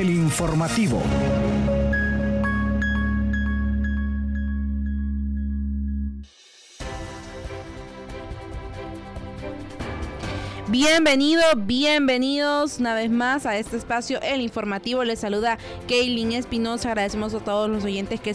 el informativo. Bienvenido, bienvenidos una vez más a este espacio, el informativo. Les saluda Kaylin Espinosa. Agradecemos a todos los oyentes que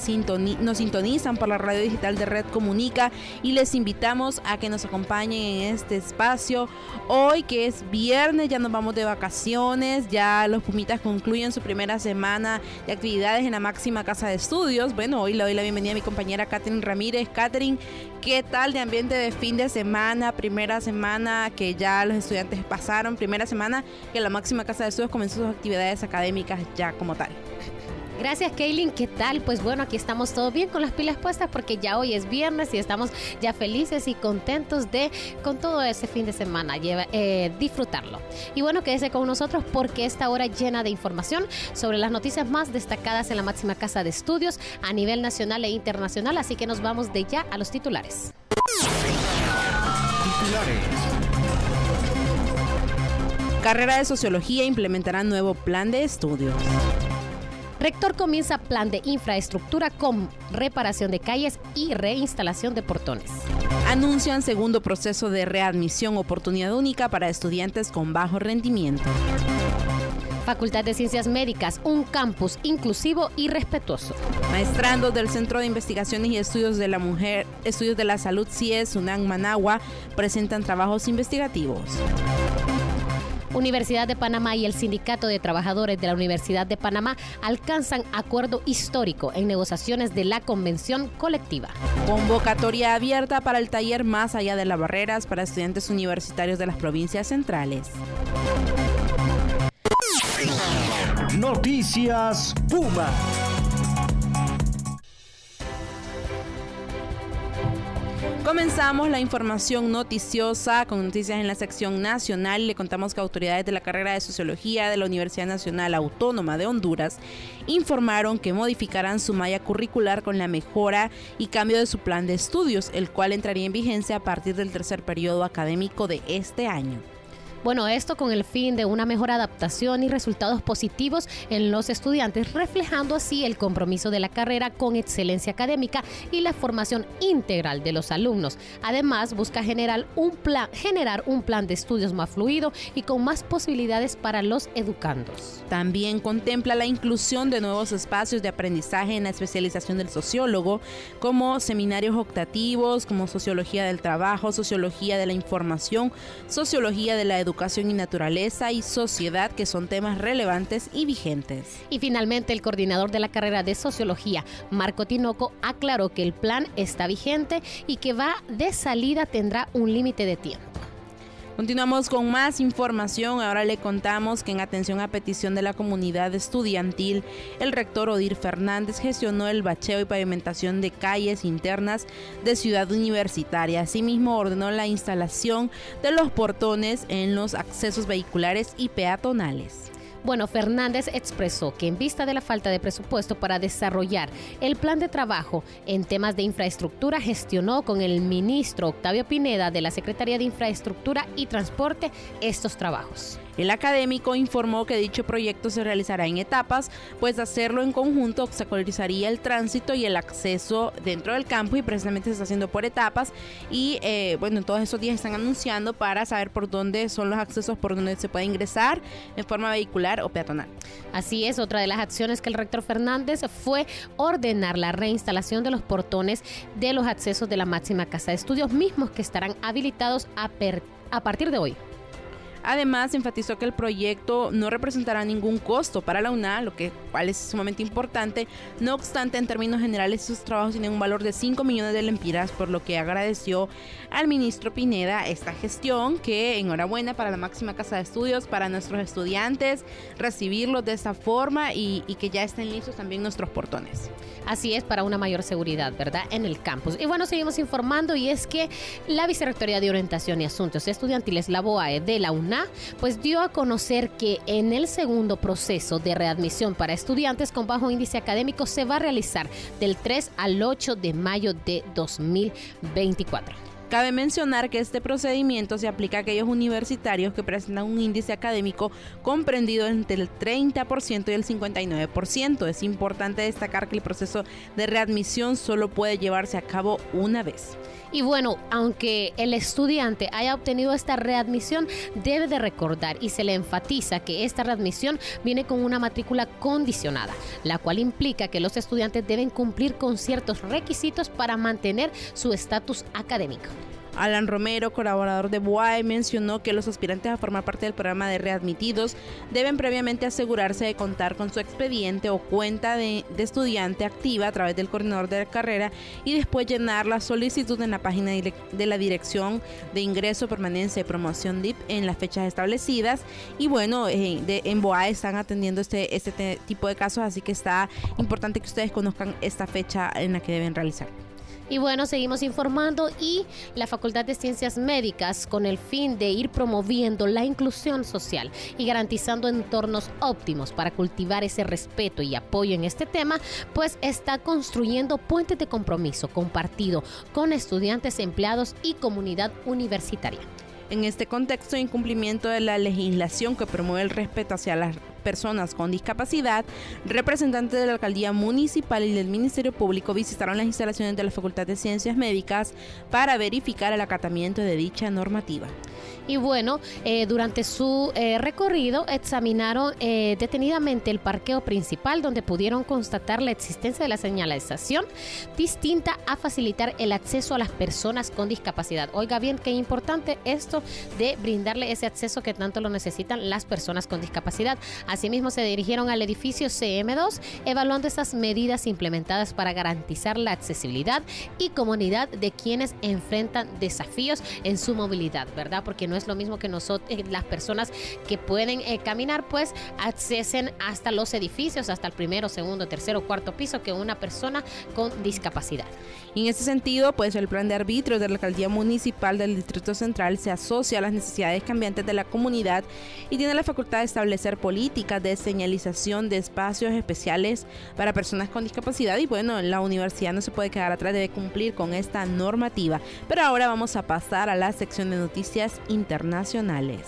nos sintonizan por la radio digital de Red Comunica y les invitamos a que nos acompañen en este espacio. Hoy que es viernes, ya nos vamos de vacaciones, ya los Pumitas concluyen su primera semana de actividades en la máxima casa de estudios. Bueno, hoy le doy la bienvenida a mi compañera Catherine Ramírez. Catherine, ¿qué tal de ambiente de fin de semana? Primera semana que ya los estudiantes pasaron, primera semana que la máxima casa de estudios comenzó sus actividades académicas ya como tal. Gracias, Kaylin. ¿Qué tal? Pues bueno, aquí estamos todos bien con las pilas puestas porque ya hoy es viernes y estamos ya felices y contentos de con todo ese fin de semana eh, disfrutarlo. Y bueno, quédese con nosotros porque esta hora llena de información sobre las noticias más destacadas en la máxima casa de estudios a nivel nacional e internacional. Así que nos vamos de ya a los titulares. Titulares. Carrera de Sociología implementará nuevo plan de estudios. Rector comienza plan de infraestructura con reparación de calles y reinstalación de portones. Anuncian segundo proceso de readmisión oportunidad única para estudiantes con bajo rendimiento. Facultad de Ciencias Médicas, un campus inclusivo y respetuoso. Maestrandos del Centro de Investigaciones y Estudios de la Mujer, Estudios de la Salud CIES, UNAM Managua, presentan trabajos investigativos. Universidad de Panamá y el Sindicato de Trabajadores de la Universidad de Panamá alcanzan acuerdo histórico en negociaciones de la convención colectiva. Convocatoria abierta para el taller Más allá de las barreras para estudiantes universitarios de las provincias centrales. Noticias Puma. Comenzamos la información noticiosa con noticias en la sección nacional. Le contamos que autoridades de la carrera de Sociología de la Universidad Nacional Autónoma de Honduras informaron que modificarán su malla curricular con la mejora y cambio de su plan de estudios, el cual entraría en vigencia a partir del tercer periodo académico de este año. Bueno, esto con el fin de una mejor adaptación y resultados positivos en los estudiantes, reflejando así el compromiso de la carrera con excelencia académica y la formación integral de los alumnos. Además, busca generar un plan, generar un plan de estudios más fluido y con más posibilidades para los educandos. También contempla la inclusión de nuevos espacios de aprendizaje en la especialización del sociólogo, como seminarios optativos, como sociología del trabajo, sociología de la información, sociología de la educación educación y naturaleza y sociedad, que son temas relevantes y vigentes. Y finalmente, el coordinador de la carrera de sociología, Marco Tinoco, aclaró que el plan está vigente y que va de salida tendrá un límite de tiempo. Continuamos con más información. Ahora le contamos que en atención a petición de la comunidad estudiantil, el rector Odir Fernández gestionó el bacheo y pavimentación de calles internas de Ciudad Universitaria. Asimismo, ordenó la instalación de los portones en los accesos vehiculares y peatonales. Bueno, Fernández expresó que en vista de la falta de presupuesto para desarrollar el plan de trabajo en temas de infraestructura, gestionó con el ministro Octavio Pineda de la Secretaría de Infraestructura y Transporte estos trabajos. El académico informó que dicho proyecto se realizará en etapas, pues hacerlo en conjunto obstaculizaría el tránsito y el acceso dentro del campo y precisamente se está haciendo por etapas y eh, bueno, todos esos días están anunciando para saber por dónde son los accesos por donde se puede ingresar en forma vehicular o peatonal. Así es, otra de las acciones que el rector Fernández fue ordenar la reinstalación de los portones de los accesos de la máxima casa de estudios mismos que estarán habilitados a partir de hoy. Además, enfatizó que el proyecto no representará ningún costo para la UNA, lo que cual es sumamente importante. No obstante, en términos generales, sus trabajos tienen un valor de 5 millones de lempiras, por lo que agradeció al ministro Pineda esta gestión, que enhorabuena para la máxima casa de estudios, para nuestros estudiantes, recibirlos de esta forma y, y que ya estén listos también nuestros portones. Así es, para una mayor seguridad, ¿verdad? En el campus. Y bueno, seguimos informando y es que la Vicerrectoría de Orientación y Asuntos Estudiantiles, la BOAE de la UNA, pues dio a conocer que en el segundo proceso de readmisión para estudiantes con bajo índice académico se va a realizar del 3 al 8 de mayo de 2024. Cabe mencionar que este procedimiento se aplica a aquellos universitarios que presentan un índice académico comprendido entre el 30% y el 59%. Es importante destacar que el proceso de readmisión solo puede llevarse a cabo una vez. Y bueno, aunque el estudiante haya obtenido esta readmisión, debe de recordar y se le enfatiza que esta readmisión viene con una matrícula condicionada, la cual implica que los estudiantes deben cumplir con ciertos requisitos para mantener su estatus académico. Alan Romero, colaborador de BUAE, mencionó que los aspirantes a formar parte del programa de readmitidos deben previamente asegurarse de contar con su expediente o cuenta de, estudiante activa a través del coordinador de carrera y después llenar la solicitud en la página de la Dirección de Ingreso, Permanencia y Promoción DIP en las fechas establecidas. Y bueno, eh, en BOAE están atendiendo este, este tipo de casos, así que está importante que ustedes conozcan esta fecha en la que deben realizar. Y bueno, seguimos informando y la Facultad de Ciencias Médicas, con el fin de ir promoviendo la inclusión social y garantizando entornos óptimos para cultivar ese respeto y apoyo en este tema, pues está construyendo puentes de compromiso compartido con estudiantes, empleados y comunidad universitaria. En este contexto, incumplimiento de la legislación que promueve el respeto hacia las personas con discapacidad, representantes de la alcaldía municipal y del Ministerio Público visitaron las instalaciones de la Facultad de Ciencias Médicas para verificar el acatamiento de dicha normativa. Y bueno, eh, durante su eh, recorrido examinaron eh, detenidamente el parqueo principal donde pudieron constatar la existencia de la señalización distinta a facilitar el acceso a las personas con discapacidad. Oiga bien, qué importante esto de brindarle ese acceso que tanto lo necesitan las personas con discapacidad. Asimismo, se dirigieron al edificio CM2 evaluando esas medidas implementadas para garantizar la accesibilidad y comunidad de quienes enfrentan desafíos en su movilidad, ¿verdad? Porque no es lo mismo que nosotros, eh, las personas que pueden eh, caminar, pues accesen hasta los edificios, hasta el primero, segundo, tercero, cuarto piso, que una persona con discapacidad. Y en ese sentido, pues el plan de arbitrio de la alcaldía municipal del Distrito Central se asocia a las necesidades cambiantes de la comunidad y tiene la facultad de establecer políticas de señalización de espacios especiales para personas con discapacidad. Y bueno, la universidad no se puede quedar atrás, debe cumplir con esta normativa. Pero ahora vamos a pasar a la sección de noticias internacionales.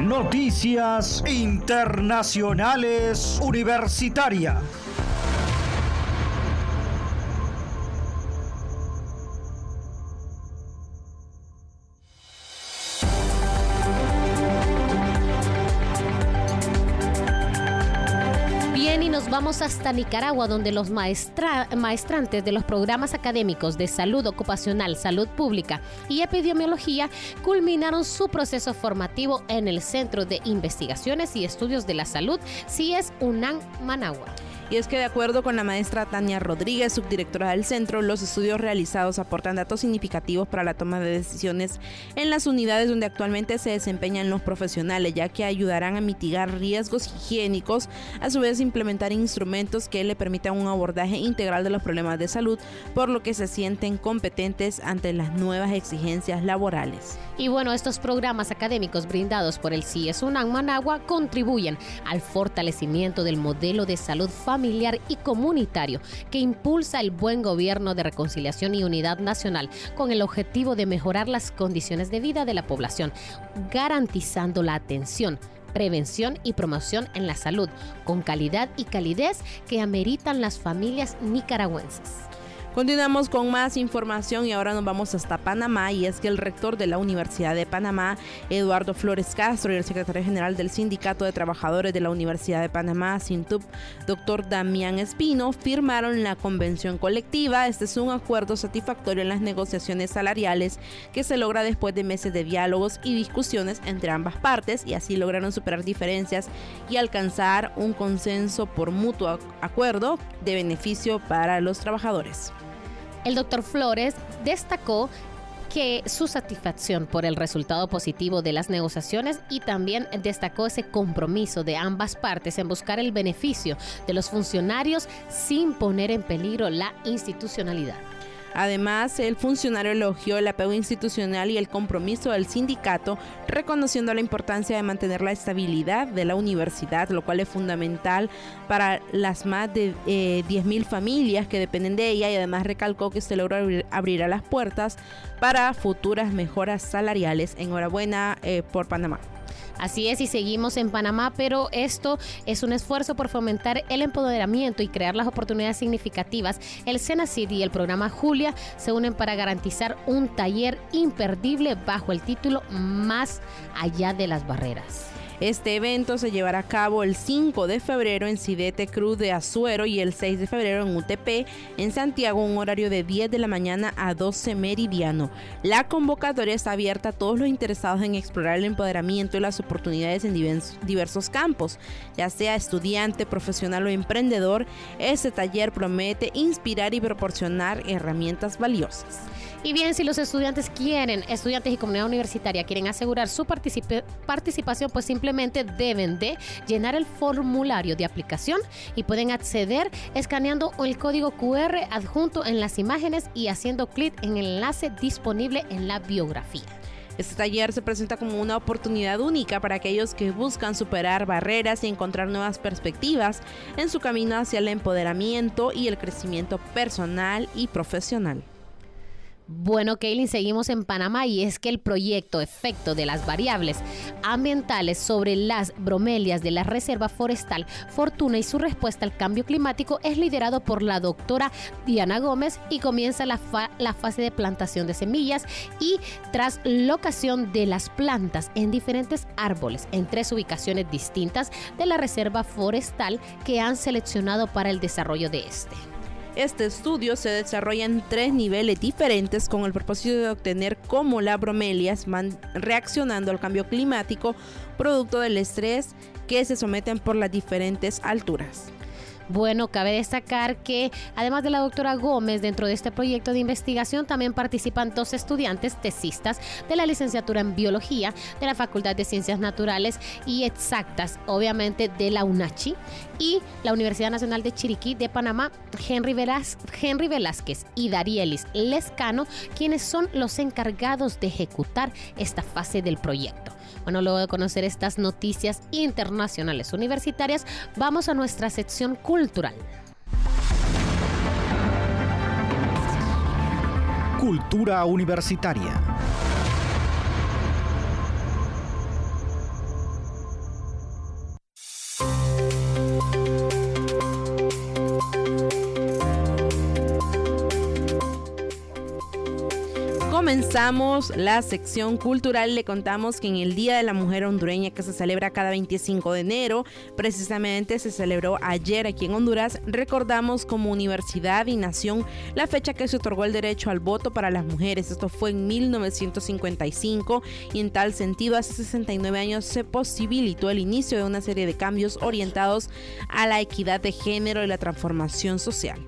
Noticias Internacionales Universitarias. Hasta Nicaragua, donde los maestrantes de los programas académicos de salud ocupacional, salud pública y epidemiología culminaron su proceso formativo en el Centro de Investigaciones y Estudios de la Salud, CIES UNAM Managua. Y es que de acuerdo con la maestra Tania Rodríguez, subdirectora del centro, los estudios realizados aportan datos significativos para la toma de decisiones en las unidades donde actualmente se desempeñan los profesionales, ya que ayudarán a mitigar riesgos higiénicos, a su vez implementar instrumentos que le permitan un abordaje integral de los problemas de salud, por lo que se sienten competentes ante las nuevas exigencias laborales. Y bueno, estos programas académicos brindados por el CIES UNAM Managua contribuyen al fortalecimiento del modelo de salud familiar y comunitario que impulsa el buen gobierno de reconciliación y unidad nacional con el objetivo de mejorar las condiciones de vida de la población, garantizando la atención prevención y promoción en la salud, con calidad y calidez que ameritan las familias nicaragüenses. Continuamos con más información y ahora nos vamos hasta Panamá y es que el rector de la Universidad de Panamá, Eduardo Flores Castro, y el secretario general del Sindicato de Trabajadores de la Universidad de Panamá, SINTUP, doctor Damián Espino, firmaron la convención colectiva. Este es un acuerdo satisfactorio en las negociaciones salariales que se logra después de meses de diálogos y discusiones entre ambas partes y así lograron superar diferencias y alcanzar un consenso por mutuo acuerdo de beneficio para los trabajadores. El doctor Flores destacó que su satisfacción por el resultado positivo de las negociaciones y también destacó ese compromiso de ambas partes en buscar el beneficio de los funcionarios sin poner en peligro la institucionalidad. Además, el funcionario elogió el apego institucional y el compromiso del sindicato, reconociendo la importancia de mantener la estabilidad de la universidad, lo cual es fundamental para las más de eh, 10.000 familias que dependen de ella y además recalcó que logró abrir, abrirá las puertas para futuras mejoras salariales. Enhorabuena eh, por Panamá. Así es, y seguimos en Panamá, pero esto es un esfuerzo por fomentar el empoderamiento y crear las oportunidades significativas. El SENACID y el programa Julia se unen para garantizar un taller imperdible bajo el título Más allá de las barreras. Este evento se llevará a cabo el 5 de febrero en Cidete Cruz de Azuero y el 6 de febrero en UTP, en Santiago, un horario de 10 de la mañana a 12 meridiano. La convocatoria está abierta a todos los interesados en explorar el empoderamiento y las oportunidades en diversos campos, ya sea estudiante, profesional o emprendedor. Este taller promete inspirar y proporcionar herramientas valiosas. Y bien, si los estudiantes quieren, estudiantes y comunidad universitaria quieren asegurar su participación, pues simplemente deben de llenar el formulario de aplicación y pueden acceder escaneando el código QR adjunto en las imágenes y haciendo clic en el enlace disponible en la biografía. Este taller se presenta como una oportunidad única para aquellos que buscan superar barreras y encontrar nuevas perspectivas en su camino hacia el empoderamiento y el crecimiento personal y profesional. Bueno, Kaylin, seguimos en Panamá y es que el proyecto efecto de las variables ambientales sobre las bromelias de la Reserva Forestal Fortuna y su respuesta al cambio climático es liderado por la doctora Diana Gómez y comienza la, la fase de plantación de semillas y traslocación de las plantas en diferentes árboles en tres ubicaciones distintas de la Reserva Forestal que han seleccionado para el desarrollo de este. Este estudio se desarrolla en tres niveles diferentes con el propósito de obtener cómo las bromelias van reaccionando al cambio climático producto del estrés que se someten por las diferentes alturas. Bueno, cabe destacar que además de la doctora Gómez, dentro de este proyecto de investigación también participan dos estudiantes tesistas de la licenciatura en biología de la Facultad de Ciencias Naturales y Exactas, obviamente de la UNACHI, y la Universidad Nacional de Chiriquí de Panamá, Henry, Henry Velázquez y Darielis Lescano, quienes son los encargados de ejecutar esta fase del proyecto. Bueno, luego de conocer estas noticias internacionales universitarias, vamos a nuestra sección cultural. Cultura universitaria. Comenzamos la sección cultural, le contamos que en el Día de la Mujer Hondureña, que se celebra cada 25 de enero, precisamente se celebró ayer aquí en Honduras, recordamos como universidad y nación la fecha que se otorgó el derecho al voto para las mujeres. Esto fue en 1955 y en tal sentido, hace 69 años se posibilitó el inicio de una serie de cambios orientados a la equidad de género y la transformación social.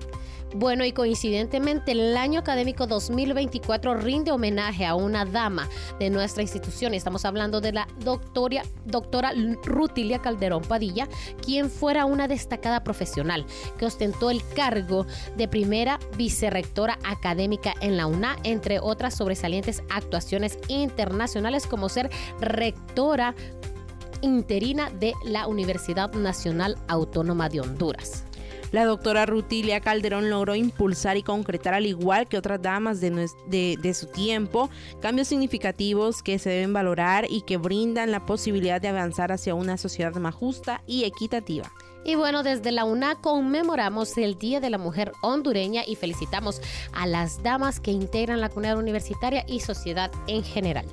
Bueno, y coincidentemente el año académico 2024 rinde homenaje a una dama de nuestra institución. Estamos hablando de la doctora, doctora Rutilia Calderón Padilla, quien fuera una destacada profesional que ostentó el cargo de primera vicerrectora académica en la UNA, entre otras sobresalientes actuaciones internacionales como ser rectora interina de la Universidad Nacional Autónoma de Honduras. La doctora Rutilia Calderón logró impulsar y concretar, al igual que otras damas de, de, su tiempo, cambios significativos que se deben valorar y que brindan la posibilidad de avanzar hacia una sociedad más justa y equitativa. Y bueno, desde la UNA conmemoramos el Día de la Mujer hondureña y felicitamos a las damas que integran la comunidad universitaria y sociedad en general.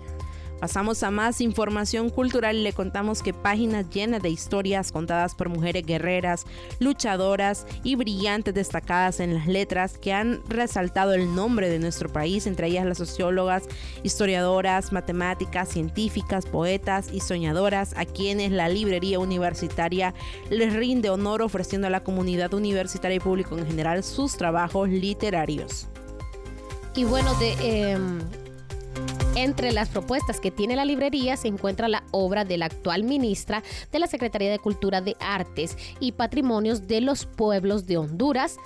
Pasamos a más información cultural y le contamos que páginas llenas de historias contadas por mujeres guerreras, luchadoras y brillantes destacadas en las letras que han resaltado el nombre de nuestro país, entre ellas las sociólogas, historiadoras, matemáticas, científicas, poetas y soñadoras, a quienes la librería universitaria les rinde honor ofreciendo a la comunidad universitaria y público en general sus trabajos literarios. Y bueno, de... Eh Entre las propuestas que tiene la librería se encuentra la obra de la actual ministra de la Secretaría de Cultura de Artes y Patrimonios de los Pueblos de Honduras,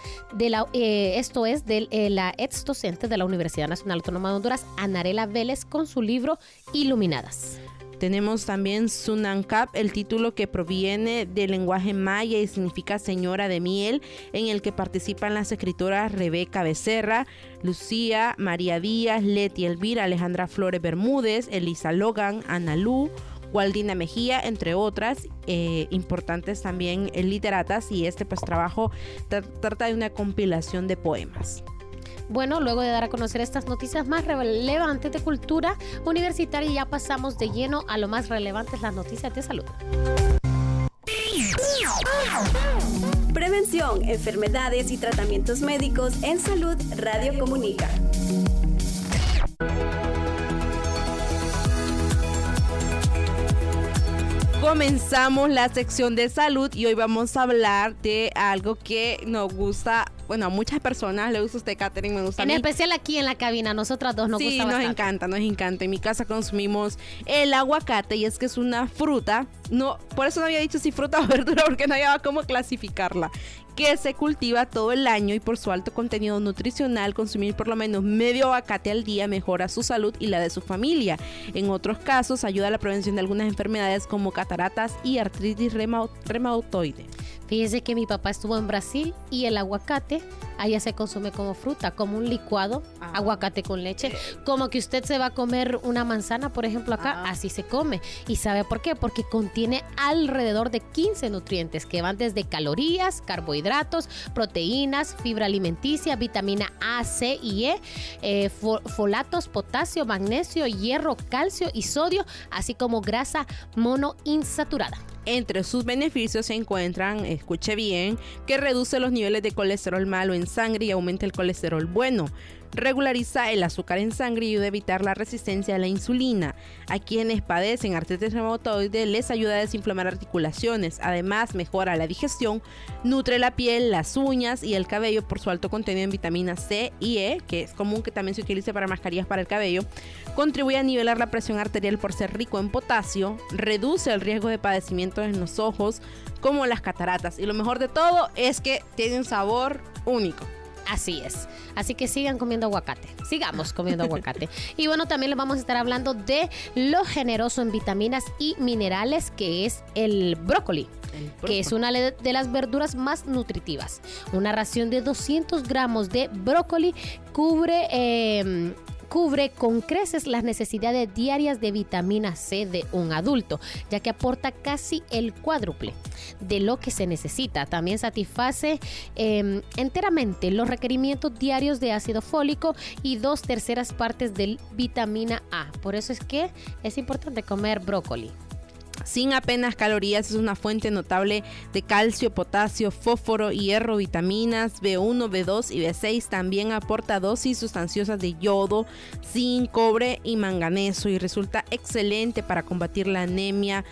eh, esto es de eh, la ex docente de la Universidad Nacional Autónoma de Honduras, Anarela Vélez, con su libro Iluminadas. Tenemos también Sunancap, el título que proviene del lenguaje maya y significa señora de miel, en el que participan las escritoras Rebeca Becerra, Lucía, María Díaz, Leti Elvira, Alejandra Flores Bermúdez, Elisa Logan, Ana Lu, Waldina Mejía, entre otras eh, importantes también literatas y este pues trabajo trata de una compilación de poemas. Bueno, luego de dar a conocer estas noticias más relevantes de cultura universitaria, ya pasamos de lleno a lo más relevante, las noticias de salud. Prevención, enfermedades y tratamientos médicos en salud Radio Comunica. Comenzamos la sección de salud y hoy vamos a hablar de algo que nos gusta bueno, a muchas personas le gusta usted, Catherine, me gusta En a mí. especial aquí en la cabina, nosotras dos nos sí, gusta nos encanta, nos encanta. En mi casa consumimos el aguacate y es que es una fruta, no, por eso no había dicho si fruta o verdura porque no había cómo clasificarla, que se cultiva todo el año y por su alto contenido nutricional, consumir por lo menos medio aguacate al día mejora su salud y la de su familia. En otros casos, ayuda a la prevención de algunas enfermedades como cataratas y artritis reumatoide. Fíjese que mi papá estuvo en Brasil y el aguacate allá se consume como fruta, como un licuado, ah. aguacate con leche. Eh. Como que usted se va a comer una manzana, por ejemplo, acá, ah. así se come. ¿Y sabe por qué? Porque contiene alrededor de 15 nutrientes que van desde calorías, carbohidratos, proteínas, fibra alimenticia, vitamina A, C y E, eh, folatos, potasio, magnesio, hierro, calcio y sodio, así como grasa monoinsaturada. Entre sus beneficios se encuentran, escuche bien, que reduce los niveles de colesterol malo en sangre y aumenta el colesterol bueno regulariza el azúcar en sangre y ayuda a evitar la resistencia a la insulina. A quienes padecen artritis reumatoide les ayuda a desinflamar articulaciones. Además, mejora la digestión, nutre la piel, las uñas y el cabello por su alto contenido en vitamina C y E, que es común que también se utilice para mascarillas para el cabello. Contribuye a nivelar la presión arterial por ser rico en potasio, reduce el riesgo de padecimientos en los ojos, como las cataratas. Y lo mejor de todo es que tiene un sabor único. Así es. Así que sigan comiendo aguacate. Sigamos comiendo aguacate. Y bueno, también les vamos a estar hablando de lo generoso en vitaminas y minerales que es el brócoli que es una de las verduras más nutritivas. Una ración de 200 gramos de brócoli cubre eh, cubre con creces las necesidades diarias de vitamina C de un adulto, ya que aporta casi el cuádruple de lo que se necesita. También satisface em, enteramente los requerimientos diarios de ácido fólico y dos terceras partes de vitamina A. Por eso es que es importante comer brócoli sin apenas calorías, es una fuente notable de calcio, potasio, fósforo, hierro, vitaminas B1, B2 y B6. También aporta dosis sustanciosas de yodo, zinc, cobre y manganeso y resulta excelente para combatir la anemia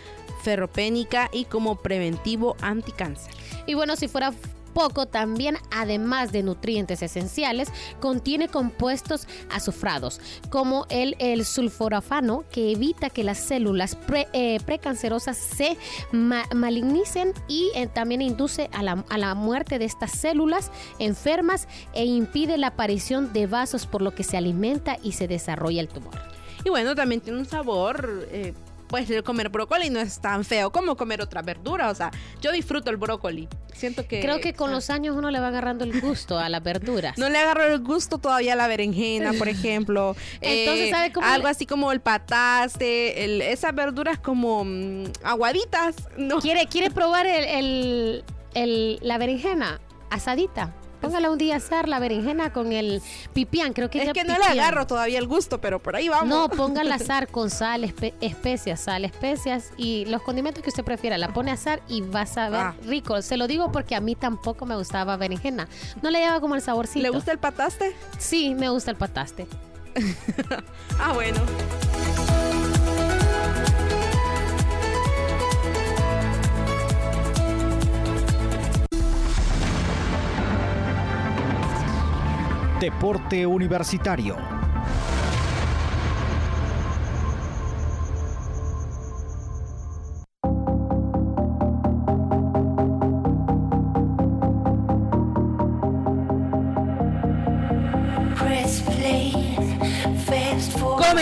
ferropénica y como preventivo anticáncer. Y bueno, si fuera poco también, además de nutrientes esenciales, contiene compuestos azufrados, como el, el sulforafano, que evita que las células eh, precancerosas se malignicen y eh, también induce a la, a la muerte de estas células enfermas e impide la aparición de vasos por lo que se alimenta y se desarrolla el tumor. Y bueno, también tiene un sabor eh, pues comer brócoli no es tan feo como comer otra verdura. O sea, yo disfruto el brócoli. Siento que. Creo que con los años uno le va agarrando el gusto a las verduras. No le agarro el gusto todavía a la berenjena, por ejemplo. Entonces, ¿sabe cómo? Algo así como el pataste, esas verduras como mm, aguaditas. No. ¿Quiere, quiere probar el, la berenjena asadita? Póngala un día a asar la berenjena con el pipián, creo que es que no le agarro todavía el gusto, pero por ahí vamos. No, póngala a asar con sal, especias, sal, especias y los condimentos que usted prefiera. La pone a asar y va a saber ah. rico. Se lo digo porque a mí tampoco me gustaba berenjena. No le lleva como el saborcito. ¿Le gusta el pataste? Sí, me gusta el pataste. ah, bueno. Deporte Universitario.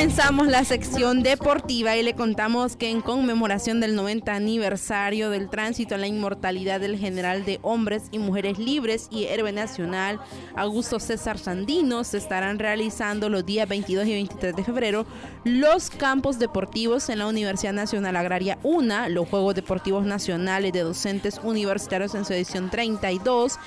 Comenzamos la sección deportiva y le contamos que en conmemoración del 90 aniversario del tránsito a la inmortalidad del general de hombres y mujeres libres y héroe nacional Augusto César Sandino se estarán realizando los días 22 y 23 de febrero los campos deportivos en la Universidad Nacional Agraria UNA, los Juegos Deportivos Nacionales de Docentes Universitarios en su edición 32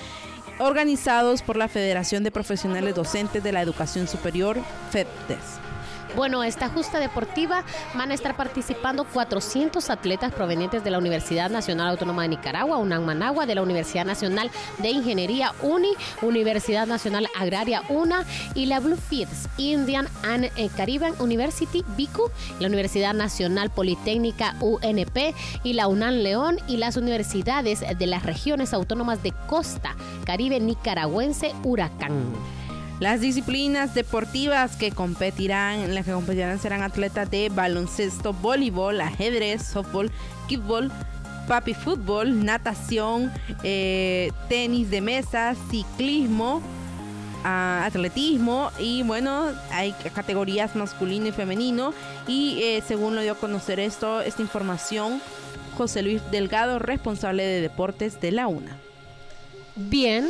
organizados por la Federación de Profesionales Docentes de la Educación Superior, FEDES. Bueno, esta justa deportiva van a estar participando 400 atletas provenientes de la Universidad Nacional Autónoma de Nicaragua, UNAM Managua, de la Universidad Nacional de Ingeniería UNI, Universidad Nacional Agraria UNA y la Bluefields Indian and eh, Caribbean University BICU, la Universidad Nacional Politécnica UNP y la UNAM León y las universidades de las regiones autónomas de Costa Caribe Nicaragüense Huracán. Las disciplinas deportivas que competirán, las que competirán serán atletas de baloncesto, voleibol, ajedrez, softball, kickball, papi fútbol, natación, eh, tenis de mesa, ciclismo, ah, atletismo y bueno, hay categorías masculino y femenino y eh, según lo dio a conocer esto, esta información, José Luis Delgado, responsable de deportes de la UNA. Bien,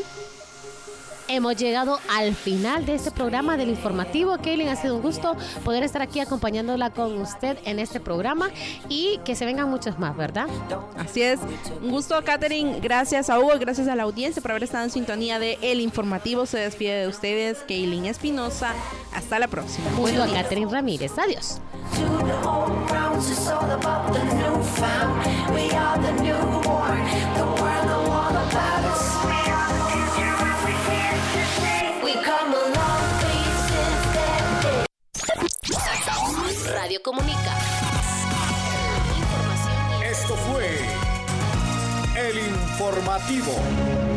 hemos llegado al final de este programa del informativo. Kaylin, ha sido un gusto poder estar aquí acompañándola con usted en este programa y que se vengan muchos más, ¿verdad? Así es. Un gusto, Katherine. Gracias a Hugo, gracias a la audiencia por haber estado en sintonía de El Informativo. Se despide de ustedes, Kaylin Espinosa. Hasta la próxima. Junto a Katherine Ramírez. Adiós. Comunica. Esto fue El Informativo.